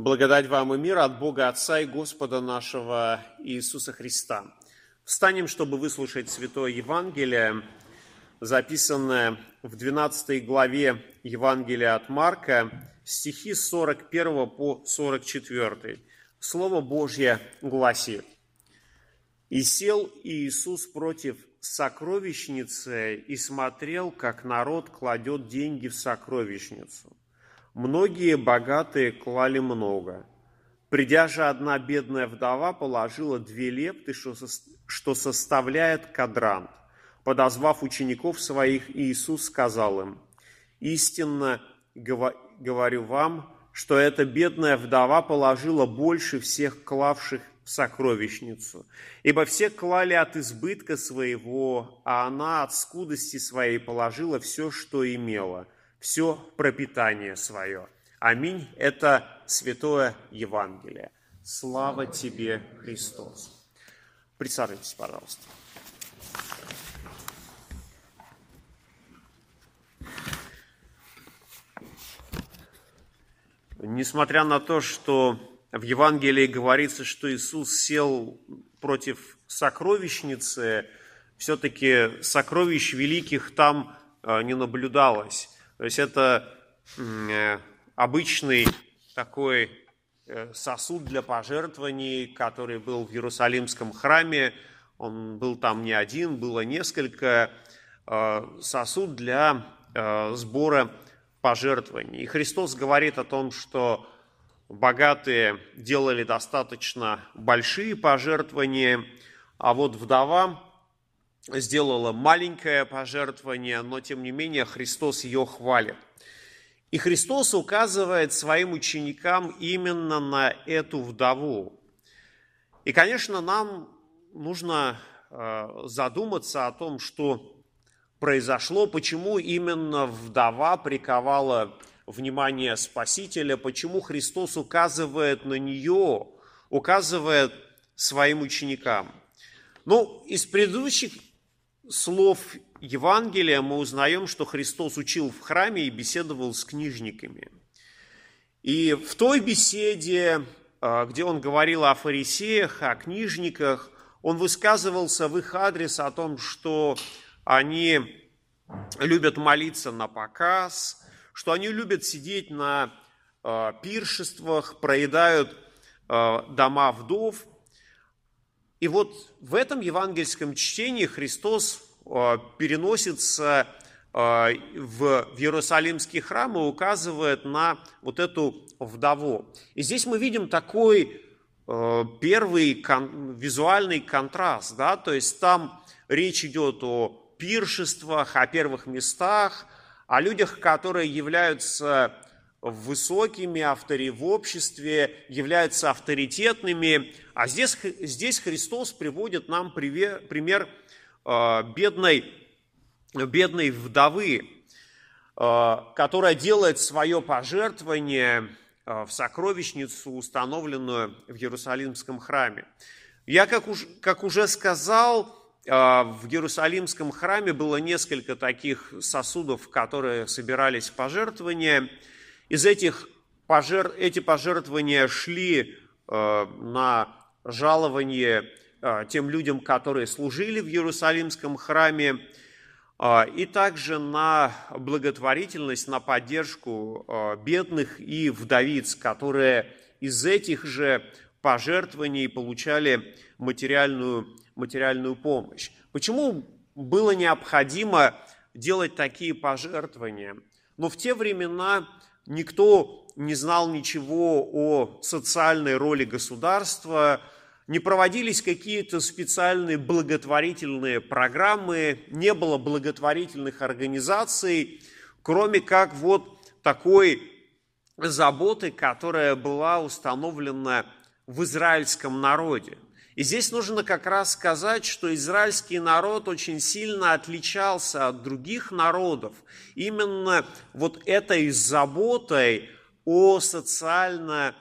Благодать вам и мир от Бога Отца и Господа нашего Иисуса Христа. Встанем, чтобы выслушать Святое Евангелие, записанное в 12 главе Евангелия от Марка, стихи с 41 по 44. Слово Божье гласит. «И сел Иисус против сокровищницы и смотрел, как народ кладет деньги в сокровищницу. Многие богатые клали много. Придя же одна бедная вдова, положила две лепты, что составляет кадрант. Подозвав учеников своих, Иисус сказал им, «Истинно говорю вам, что эта бедная вдова положила больше всех клавших в сокровищницу. Ибо все клали от избытка своего, а она от скудости своей положила все, что имела – все пропитание свое. Аминь. Это Святое Евангелие. Слава тебе, Христос. Присаживайтесь, пожалуйста. Несмотря на то, что в Евангелии говорится, что Иисус сел против сокровищницы, все-таки сокровищ великих там э, не наблюдалось. То есть это э, обычный такой э, сосуд для пожертвований, который был в Иерусалимском храме. Он был там не один, было несколько. Э, сосуд для сбора пожертвований. И Христос говорит о том, что богатые делали достаточно большие пожертвования, а вот вдова сделала маленькое пожертвование, но тем не менее Христос ее хвалит. И Христос указывает своим ученикам именно на эту вдову. И, конечно, нам нужно э, задуматься о том, что произошло, почему именно вдова приковала внимание Спасителя, почему Христос указывает на нее, указывает своим ученикам. Ну, из предыдущих слов Евангелия мы узнаем, что Христос учил в храме и беседовал с книжниками. И в той беседе, а, где он говорил о фарисеях, о книжниках, он высказывался в их адрес о том, что они любят молиться на показ, что они любят сидеть на а, пиршествах, проедают а, дома вдов – и вот в этом евангельском чтении Христос э, переносится э, в Иерусалимский храм и указывает на вот эту вдову. И здесь мы видим такой э, первый визуальный контраст, да, то есть там речь идет о пиршествах, о первых местах, о людях, которые являются высокими автори в обществе, являются авторитетными. А здесь, здесь Христос приводит нам пример, э, бедной, бедной вдовы, э, которая делает свое пожертвование э, в сокровищницу, установленную в Иерусалимском храме. Я, как, уж, как уже сказал, в Иерусалимском храме было несколько таких сосудов, которые собирались пожертвования – из этих пожер... эти пожертвования шли э, на жалование э, тем людям, которые служили в Иерусалимском храме, э, и также на благотворительность, на поддержку бедных и вдовиц, которые из этих же пожертвований получали материальную, материальную помощь. Почему было необходимо делать такие пожертвования? Но в те времена никто не знал ничего о социальной роли государства, не проводились какие-то специальные благотворительные программы, не было благотворительных организаций, кроме как вот такой заботы, которая была установлена в израильском народе – и здесь нужно как раз сказать, что израильский народ очень сильно отличался от других народов именно вот этой заботой о социально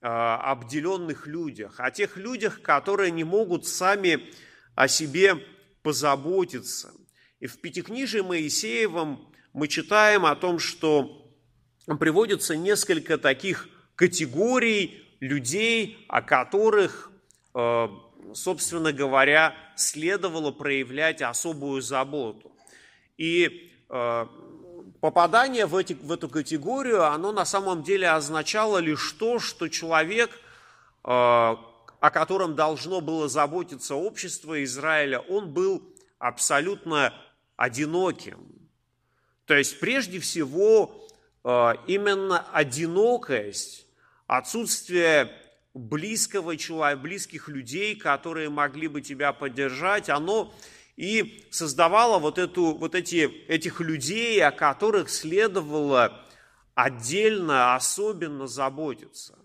а, обделенных людях, о тех людях, которые не могут сами о себе позаботиться. И в Пятикнижии Моисеевом мы читаем о том, что приводится несколько таких категорий людей, о которых, собственно говоря, следовало проявлять особую заботу. И э, попадание в, эти, в эту категорию, оно на самом деле означало лишь то, что человек, э, о котором должно было заботиться общество Израиля, он был абсолютно одиноким. То есть прежде всего именно одинокость, отсутствие близкого человека, близких людей, которые могли бы тебя поддержать, оно и создавало вот, эту, вот эти, этих людей, о которых следовало отдельно, особенно заботиться.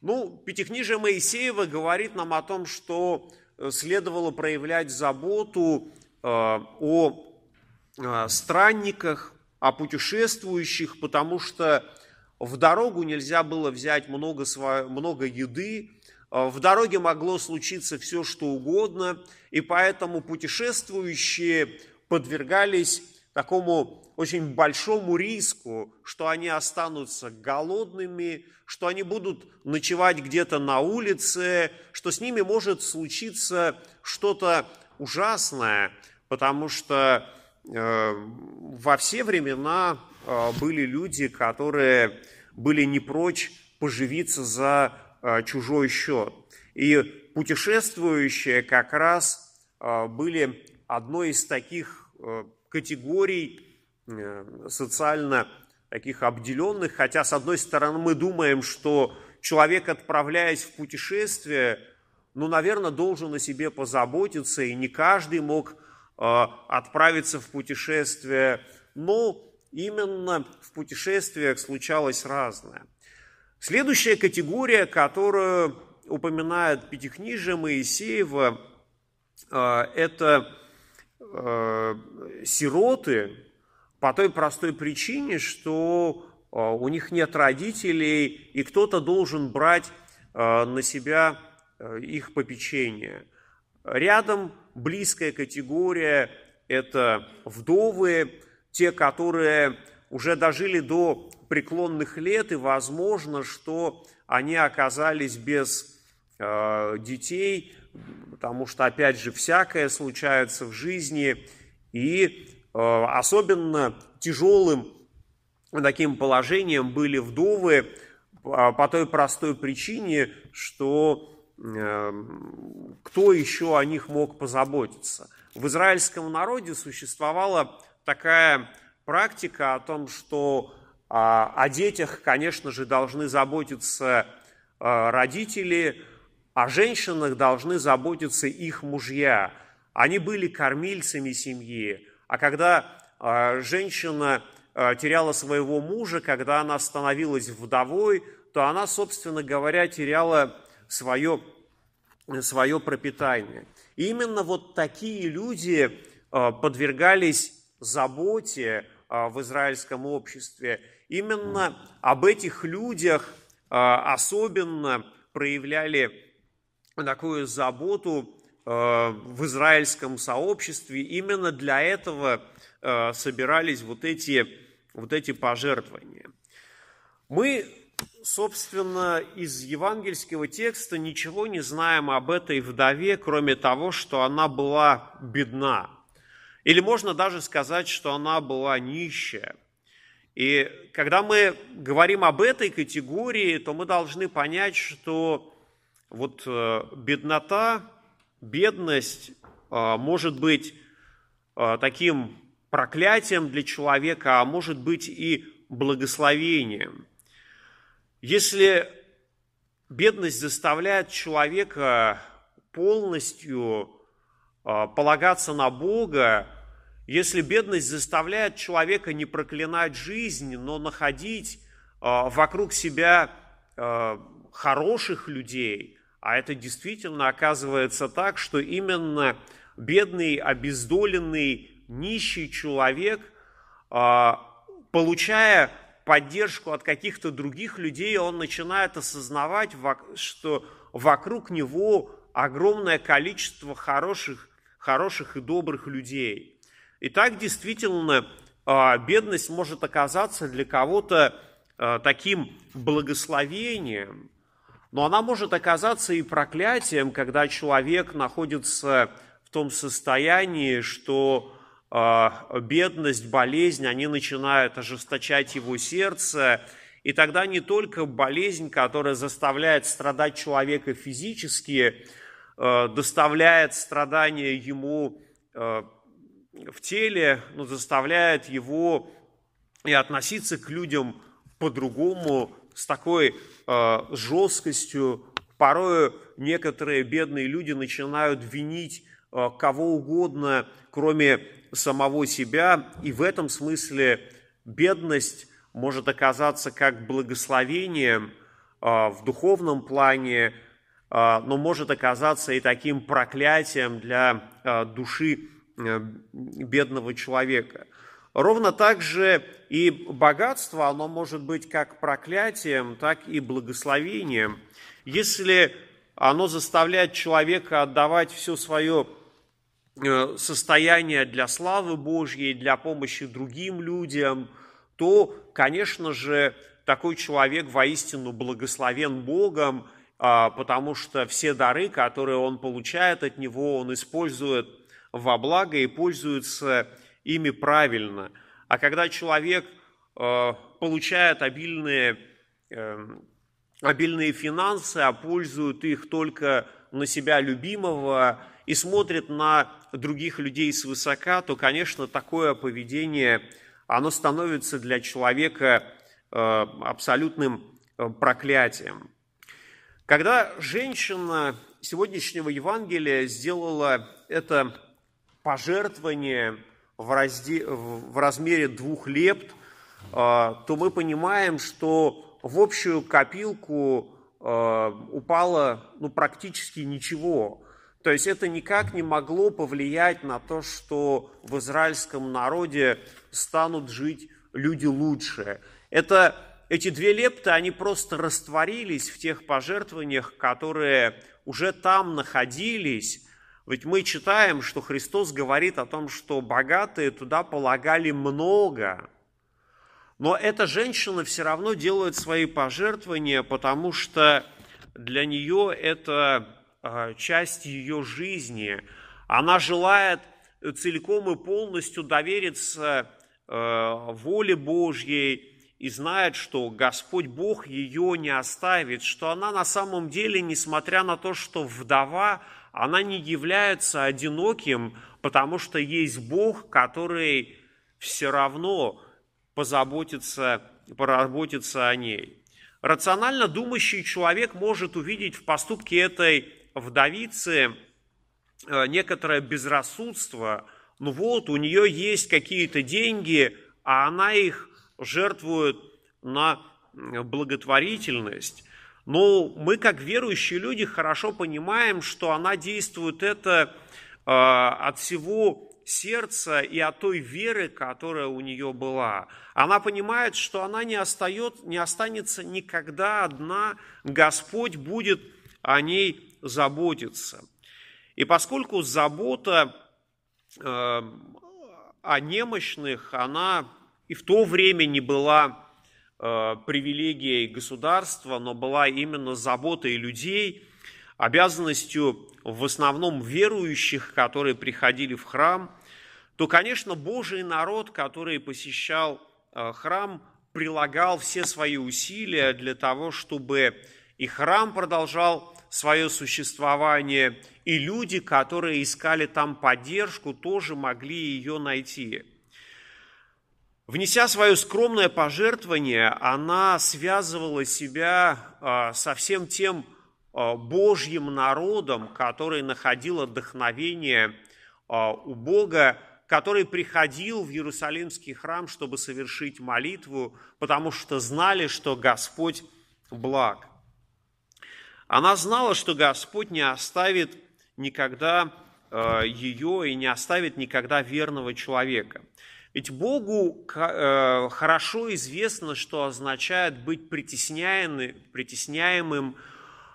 Ну, Пятикнижие Моисеева говорит нам о том, что э, следовало проявлять заботу э, о э, странниках, о путешествующих, потому что в дорогу нельзя было взять много, много еды, а, в дороге могло случиться все, что угодно, и поэтому путешествующие подвергались такому очень большому риску, что они останутся голодными, что они будут ночевать где-то на улице, что с ними может случиться что-то ужасное, потому что э, во все времена э, были люди, которые были не прочь поживиться за а, чужой счет. И путешествующие как раз а, были одной из таких а, категорий социально таких обделенных, хотя с одной стороны мы думаем, что человек, отправляясь в путешествие, ну, наверное, должен о себе позаботиться, и не каждый мог отправиться в путешествие, но именно в путешествиях случалось разное. Следующая категория, которую упоминает Пятикнижие Моисеева, э, это э, сироты по той простой причине, что э, у них нет родителей, и кто-то должен брать на себя их попечение. Рядом близкая категория – это вдовы, те, которые уже дожили до преклонных лет, и возможно, что они оказались без э, детей, потому что, опять же, всякое случается в жизни, и э, особенно тяжелым таким положением были вдовы по, по той простой причине, что э, кто еще о них мог позаботиться. В израильском народе существовала такая практика о том, что а, о детях, конечно же, должны заботиться а, родители, о женщинах должны заботиться их мужья. Они были кормильцами семьи. А когда а, женщина теряла своего мужа, когда она становилась вдовой, то она, собственно говоря, теряла свое, свое пропитание. И именно вот такие люди подвергались заботе а, в израильском обществе. Именно об этих людях а, особенно проявляли такую заботу а, в израильском сообществе. Именно для этого собирались вот эти, вот эти пожертвования. Мы, собственно, из евангельского текста ничего не знаем об этой вдове, кроме того, что она была бедна. Или можно даже сказать, что она была нищая. И когда мы говорим об этой категории, то мы должны понять, что вот э, беднота, бедность э, может быть э, таким проклятием для человека, а может быть и благословением. Если бедность заставляет человека полностью полагаться на Бога, если бедность заставляет человека не проклинать жизнь, но находить а, вокруг себя а, хороших людей, а это действительно оказывается так, что именно бедный, обездоленный, нищий человек, получая поддержку от каких-то других людей, он начинает осознавать, что вокруг него огромное количество хороших, хороших и добрых людей – и так действительно а, бедность может оказаться для кого-то таким благословением, но она может оказаться и проклятием, когда человек находится в том состоянии, что бедность, болезнь, они начинают ожесточать его сердце, и тогда не только болезнь, которая заставляет страдать человека физически, доставляет страдания ему э, в теле, но заставляет его и относиться к людям по-другому, с такой э, жесткостью. Порой некоторые бедные люди начинают винить кого угодно, кроме самого себя, и в этом смысле бедность может оказаться как благословением в духовном плане, но может оказаться и таким проклятием для а, души э, бедного человека. Ровно так же и богатство, оно может быть как проклятием, так и благословением. Если оно заставляет человека отдавать все свое э, состояние для славы Божьей, для помощи другим людям – то, конечно же, такой человек воистину благословен Богом, а, потому что все дары, которые он получает от Него, он использует во благо и пользуется ими правильно. А когда человек а, получает обильные, эм, обильные финансы, а пользует их только на себя любимого и смотрит на других людей свысока, то, конечно, такое поведение – оно становится для человека э, абсолютным э, проклятием. Когда женщина сегодняшнего Евангелия сделала это пожертвование в, разде... в размере двух лепт, э, то мы понимаем, что в общую копилку упало ну, практически ничего. То есть это никак не могло повлиять на то, что в израильском народе станут жить люди лучше. Это, эти две лепты, они просто растворились в тех пожертвованиях, которые уже там находились. Ведь мы читаем, что Христос говорит о том, что богатые туда полагали много. Но эта женщина все равно делает свои пожертвования, потому что для нее это Э, часть ее жизни. Она желает целиком и полностью довериться э, воле Божьей и знает, что Господь Бог ее не оставит, что она на самом деле, несмотря на то, что вдова, она не является одиноким, потому что есть Бог, который все равно позаботится, поработится о ней. Рационально думающий человек может увидеть в поступке этой вдовицы э, некоторое безрассудство. Ну вот, у нее есть какие-то деньги, а она их жертвует на благотворительность. Но мы, как верующие люди, хорошо понимаем, что она действует это э, от всего сердца и от той веры, которая у нее была. Она понимает, что она не, остает, не останется никогда одна, Господь будет о ней заботиться. И поскольку забота э, о немощных, она и в то время не была э, привилегией государства, но была именно заботой людей, обязанностью в основном верующих, которые приходили в храм, то, конечно, Божий народ, который посещал э, храм, прилагал все свои усилия для того, чтобы и храм продолжал свое существование, и люди, которые искали там поддержку, тоже могли ее найти. Внеся свое скромное пожертвование, она связывала себя а, со всем тем а, Божьим народом, который находил отдохновение а, у Бога, который приходил в Иерусалимский храм, чтобы совершить молитву, потому что знали, что Господь благ. Она знала, что Господь не оставит никогда ее и не оставит никогда верного человека. Ведь Богу э, хорошо известно, что означает быть притесняемым,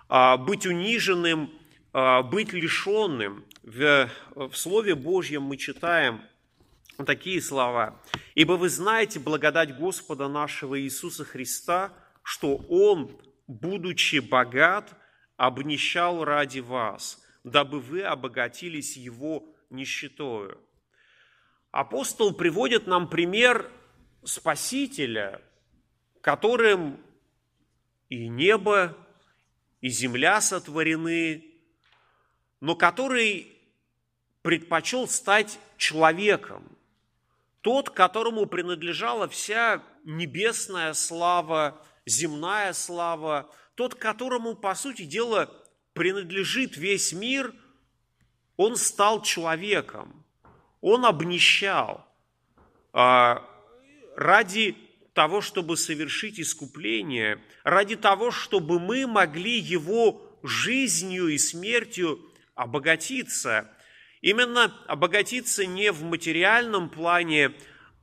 а, быть униженным, а, быть лишенным. В, в Слове Божьем мы читаем такие слова. «Ибо вы знаете благодать Господа нашего Иисуса Христа, что Он, будучи богат, обнищал ради вас, дабы вы обогатились Его нищетою». Апостол приводит нам пример Спасителя, которым и небо, и земля сотворены, но который предпочел стать человеком, тот, которому принадлежала вся небесная слава, земная слава, тот, которому, по сути дела, принадлежит весь мир, он стал человеком, он обнищал а, ради того, чтобы совершить искупление, ради того, чтобы мы могли его жизнью и смертью обогатиться. Именно обогатиться не в материальном плане,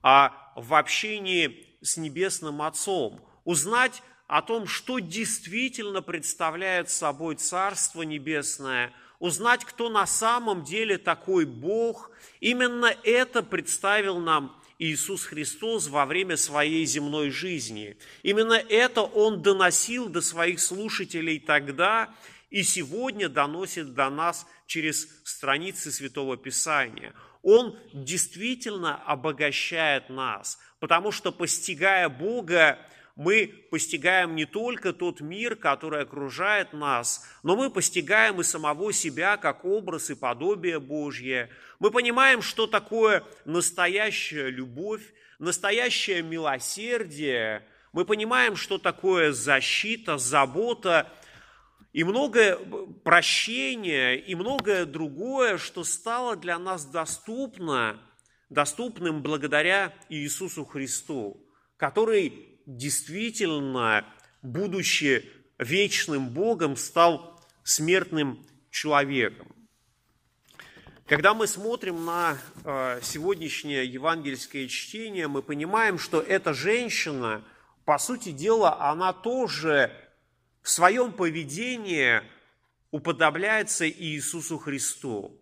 а в общении с Небесным Отцом. Узнать о том, что действительно представляет собой Царство Небесное, узнать, кто на самом деле такой Бог. Именно это представил нам Иисус Христос во время своей земной жизни. Именно это Он доносил до своих слушателей тогда, и сегодня доносит до нас через страницы Святого Писания. Он действительно обогащает нас, потому что, постигая Бога, мы постигаем не только тот мир, который окружает нас, но мы постигаем и самого себя как образ и подобие Божье. Мы понимаем, что такое настоящая любовь, настоящее милосердие. Мы понимаем, что такое защита, забота – и многое прощение, и многое другое, что стало для нас доступно, доступным благодаря Иисусу Христу, который действительно, будучи вечным Богом, стал смертным человеком. Когда мы смотрим на э, сегодняшнее евангельское чтение, мы понимаем, что эта женщина, по сути дела, она тоже в своем поведении уподобляется Иисусу Христу.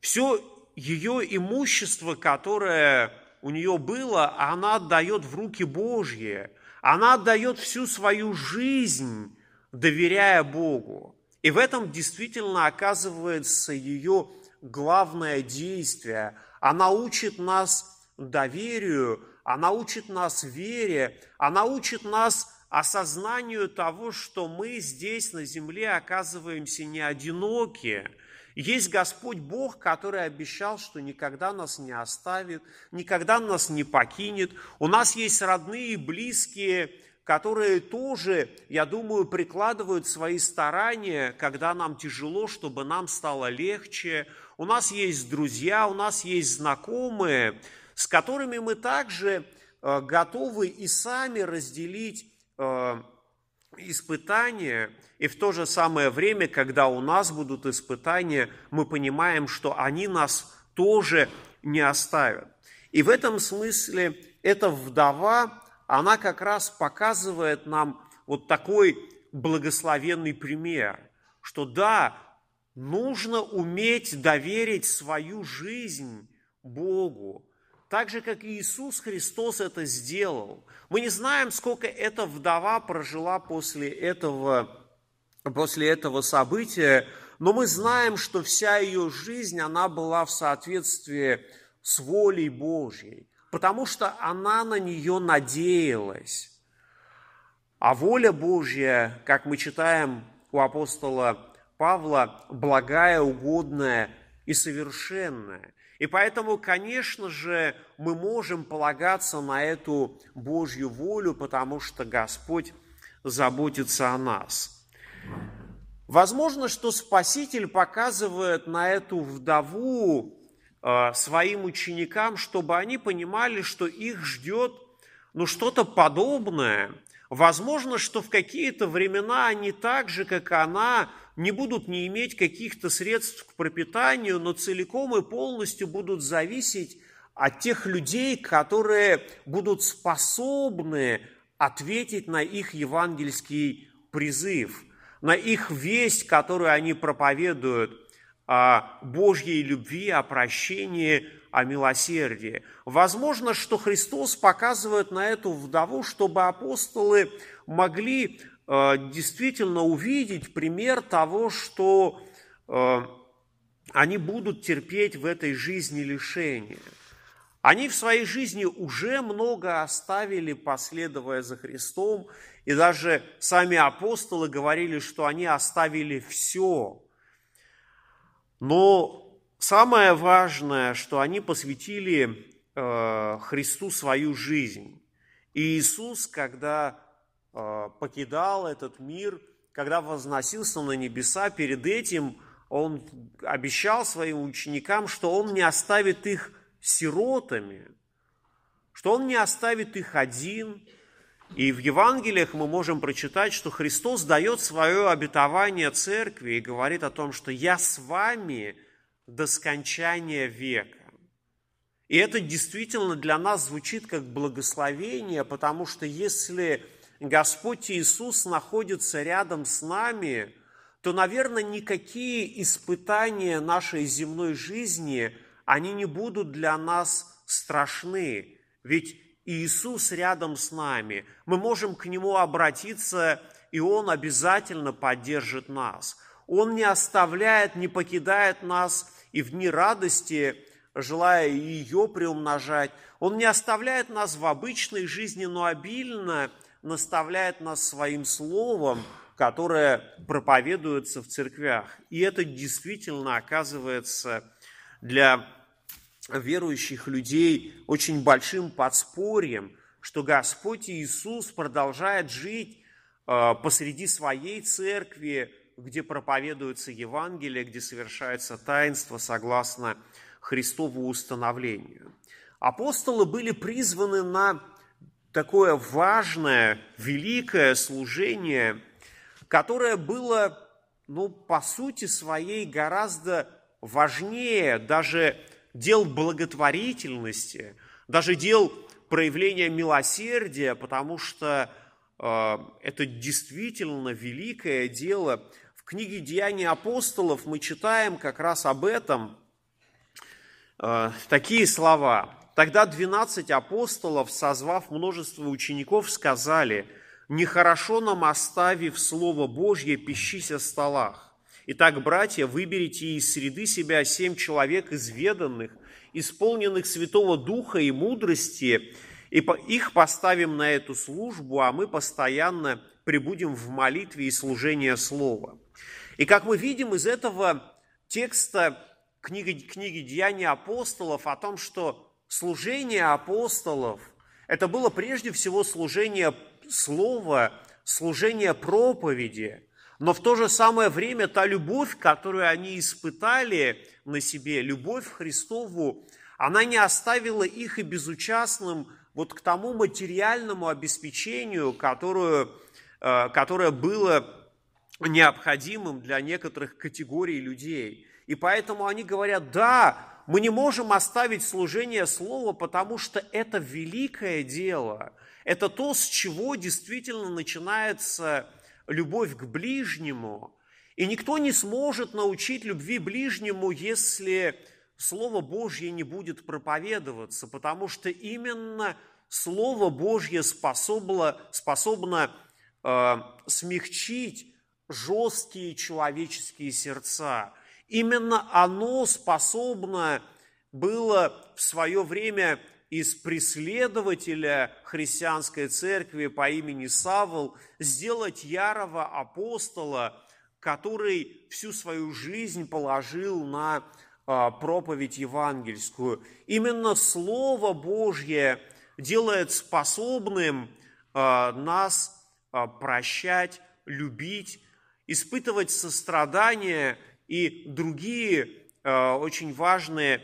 Все ее имущество, которое у нее было, она отдает в руки Божьи. Она отдает всю свою жизнь, доверяя Богу. И в этом действительно оказывается ее главное действие. Она учит нас доверию, она учит нас вере, она учит нас осознанию того, что мы здесь на земле оказываемся не одиноки. Есть Господь Бог, который обещал, что никогда нас не оставит, никогда нас не покинет. У нас есть родные и близкие, которые тоже, я думаю, прикладывают свои старания, когда нам тяжело, чтобы нам стало легче. У нас есть друзья, у нас есть знакомые, с которыми мы также э, готовы и сами разделить Э, испытания, и в то же самое время, когда у нас будут испытания, мы понимаем, что они нас тоже не оставят. И в этом смысле эта вдова, она как раз показывает нам вот такой благословенный пример, что да, нужно уметь доверить свою жизнь Богу, так же, как Иисус Христос это сделал. Мы не знаем, сколько эта вдова прожила после этого, после этого события, но мы знаем, что вся ее жизнь, она была в соответствии с волей Божьей, потому что она на нее надеялась. А воля Божья, как мы читаем у апостола Павла, благая, угодная и совершенная. И поэтому, конечно же, мы можем полагаться на эту Божью волю, потому что Господь заботится о нас. Возможно, что Спаситель показывает на эту вдову э, своим ученикам, чтобы они понимали, что их ждет ну, что-то подобное. Возможно, что в какие-то времена они так же, как она, не будут не иметь каких-то средств к пропитанию, но целиком и полностью будут зависеть от тех людей, которые будут способны ответить на их евангельский призыв, на их весть, которую они проповедуют о Божьей любви, о прощении, о милосердии. Возможно, что Христос показывает на эту вдову, чтобы апостолы могли действительно увидеть пример того, что э, они будут терпеть в этой жизни лишения. Они в своей жизни уже много оставили, последуя за Христом, и даже сами апостолы говорили, что они оставили все. Но самое важное, что они посвятили э, Христу свою жизнь. И Иисус, когда э, покидал этот мир, когда возносился на небеса, перед этим Он обещал своим ученикам, что Он не оставит их сиротами, что Он не оставит их один. И в Евангелиях мы можем прочитать, что Христос дает свое обетование церкви и говорит о том, что «Я с вами до скончания века». И это действительно для нас звучит как благословение, потому что если Господь Иисус находится рядом с нами, то, наверное, никакие испытания нашей земной жизни – они не будут для нас страшны, ведь Иисус рядом с нами. Мы можем к Нему обратиться, и Он обязательно поддержит нас. Он не оставляет, не покидает нас и в дни радости, желая ее приумножать. Он не оставляет нас в обычной жизни, но обильно наставляет нас своим словом, которое проповедуется в церквях. И это действительно оказывается для верующих людей очень большим подспорьем, что Господь Иисус продолжает жить э, посреди своей церкви, где проповедуется Евангелие, где совершается таинство согласно Христову установлению. Апостолы были призваны на такое важное, великое служение, которое было, ну, по сути своей, гораздо важнее даже дел благотворительности, даже дел проявления милосердия, потому что э, это действительно великое дело. В книге «Деяния апостолов» мы читаем как раз об этом э, такие слова. «Тогда двенадцать апостолов, созвав множество учеников, сказали, «Нехорошо нам, оставив Слово Божье, пищись о столах. Итак, братья, выберите из среды себя семь человек изведанных, исполненных Святого Духа и мудрости, и их поставим на эту службу, а мы постоянно прибудем в молитве и служении Слова. И как мы видим из этого текста книги, книги Деяния апостолов о том, что служение апостолов – это было прежде всего служение Слова, служение проповеди – но в то же самое время та любовь, которую они испытали на себе, любовь Христову, она не оставила их и безучастным вот к тому материальному обеспечению, которое, э, которое было необходимым для некоторых категорий людей. И поэтому они говорят, да, мы не можем оставить служение Слова, потому что это великое дело. Это то, с чего действительно начинается любовь к ближнему, и никто не сможет научить любви ближнему, если Слово Божье не будет проповедоваться, потому что именно Слово Божье способно, способно э, смягчить жесткие человеческие сердца. Именно оно способно было в свое время из преследователя христианской церкви по имени Савл сделать ярого апостола, который всю свою жизнь положил на а, проповедь евангельскую. Именно Слово Божье делает способным а, нас а, прощать, любить, испытывать сострадание и другие очень важные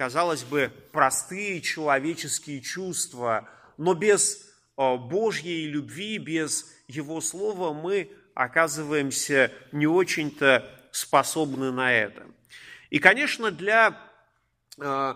казалось бы, простые человеческие чувства, но без э, Божьей любви, без Его Слова мы оказываемся не очень-то способны на это. И, конечно, для э,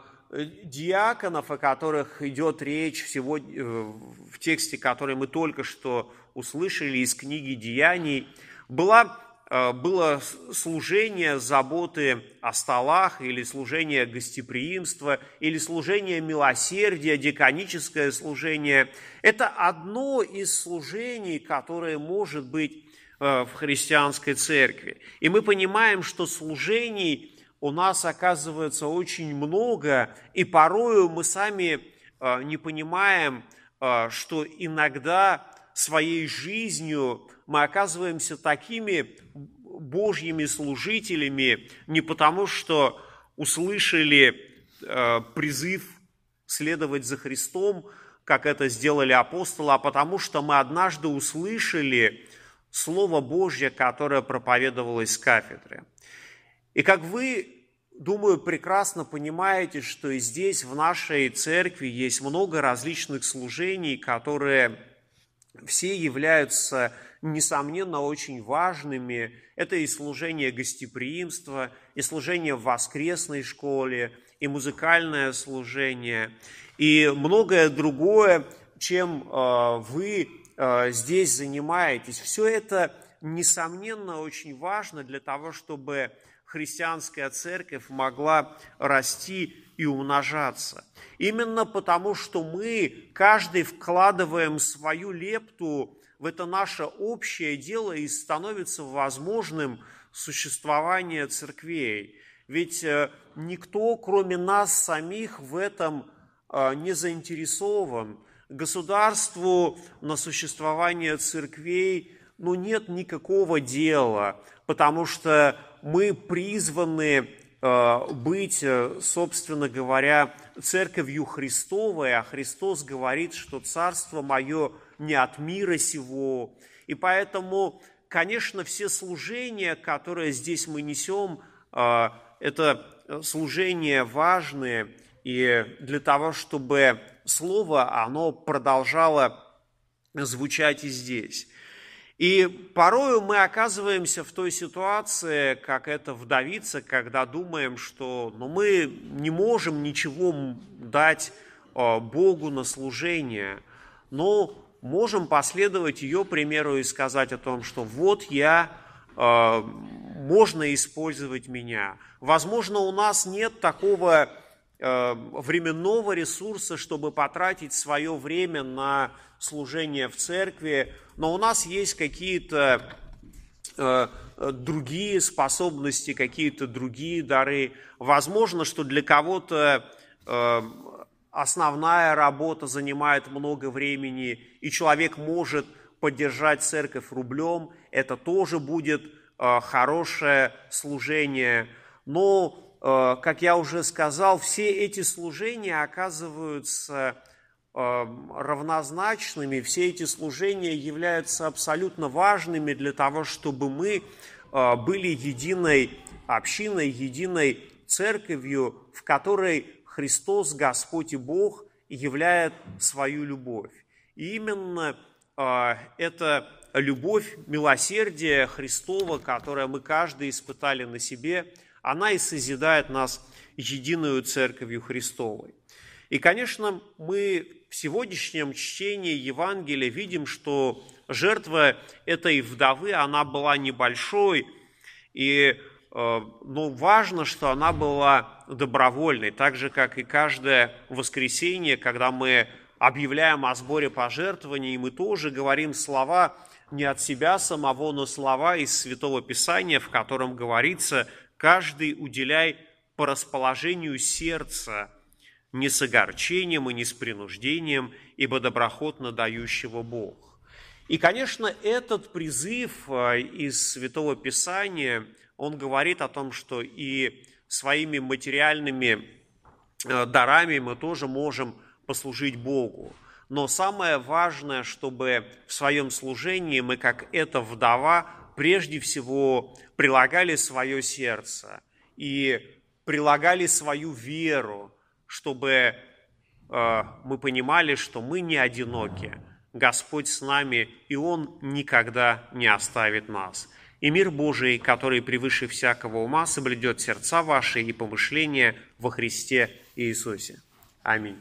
диаконов, о которых идет речь сегодня, э, в тексте, который мы только что услышали из книги «Деяний», была э, было служение заботы о столах, или служение гостеприимства, или служение милосердия, деканическое служение. Это одно из служений, которое может быть э, в христианской церкви. И мы понимаем, что служений у нас оказывается очень много, и порою мы сами э, не понимаем, что иногда своей жизнью мы оказываемся такими Божьими служителями не потому, что услышали э, призыв следовать за Христом, как это сделали апостолы, а потому что мы однажды услышали Слово Божье, которое проповедовалось с кафедры. И как вы, думаю, прекрасно понимаете, что и здесь, в нашей церкви, есть много различных служений, которые все являются, несомненно, очень важными. Это и служение гостеприимства, и служение в воскресной школе, и музыкальное служение, и многое другое, чем э, вы э, здесь занимаетесь. Все это, несомненно, очень важно для того, чтобы христианская церковь могла расти и умножаться. Именно потому, что мы, каждый вкладываем свою лепту в это наше общее дело и становится возможным существование церквей. Ведь э, никто, кроме нас самих, в этом э, не заинтересован. Государству на существование церквей ну, нет никакого дела, потому что мы призваны Э, быть, э, собственно говоря, церковью Христовой, а Христос говорит, что Царство Мое не от мира сего. И поэтому, конечно, все служения, которые здесь мы несем, э, это служения важные, и для того, чтобы Слово, оно продолжало звучать и здесь. И порою мы оказываемся в той ситуации, как это вдовица, когда думаем, что ну, мы не можем ничего дать э, Богу на служение, но можем последовать ее примеру и сказать о том, что вот я, э, можно использовать меня. Возможно, у нас нет такого временного ресурса, чтобы потратить свое время на служение в церкви, но у нас есть какие-то э, другие способности, какие-то другие дары. Возможно, что для кого-то э, основная работа занимает много времени, и человек может поддержать церковь рублем, это тоже будет э, хорошее служение. Но, как я уже сказал, все эти служения оказываются Эм, равнозначными, все эти служения являются абсолютно важными для того, чтобы мы э, были единой общиной, единой церковью, в которой Христос, Господь и Бог являет свою любовь. И именно э, эта любовь, милосердие Христова, которое мы каждый испытали на себе, она и созидает нас единую церковью Христовой. И, конечно, мы в сегодняшнем чтении Евангелия видим, что жертва этой вдовы, она была небольшой, и э, но важно, что она была добровольной, так же, как и каждое воскресенье, когда мы объявляем о сборе пожертвований, мы тоже говорим слова не от себя самого, но слова из Святого Писания, в котором говорится «каждый уделяй по расположению сердца не с огорчением и не с принуждением, ибо доброхотно дающего Бог. И, конечно, этот призыв а, из Святого Писания, он говорит о том, что и своими материальными а, дарами мы тоже можем послужить Богу. Но самое важное, чтобы в своем служении мы, как эта вдова, прежде всего прилагали свое сердце и прилагали свою веру, чтобы э, мы понимали, что мы не одиноки. Господь с нами, и Он никогда не оставит нас. И мир Божий, который превыше всякого ума, соблюдет сердца ваши и помышления во Христе Иисусе. Аминь.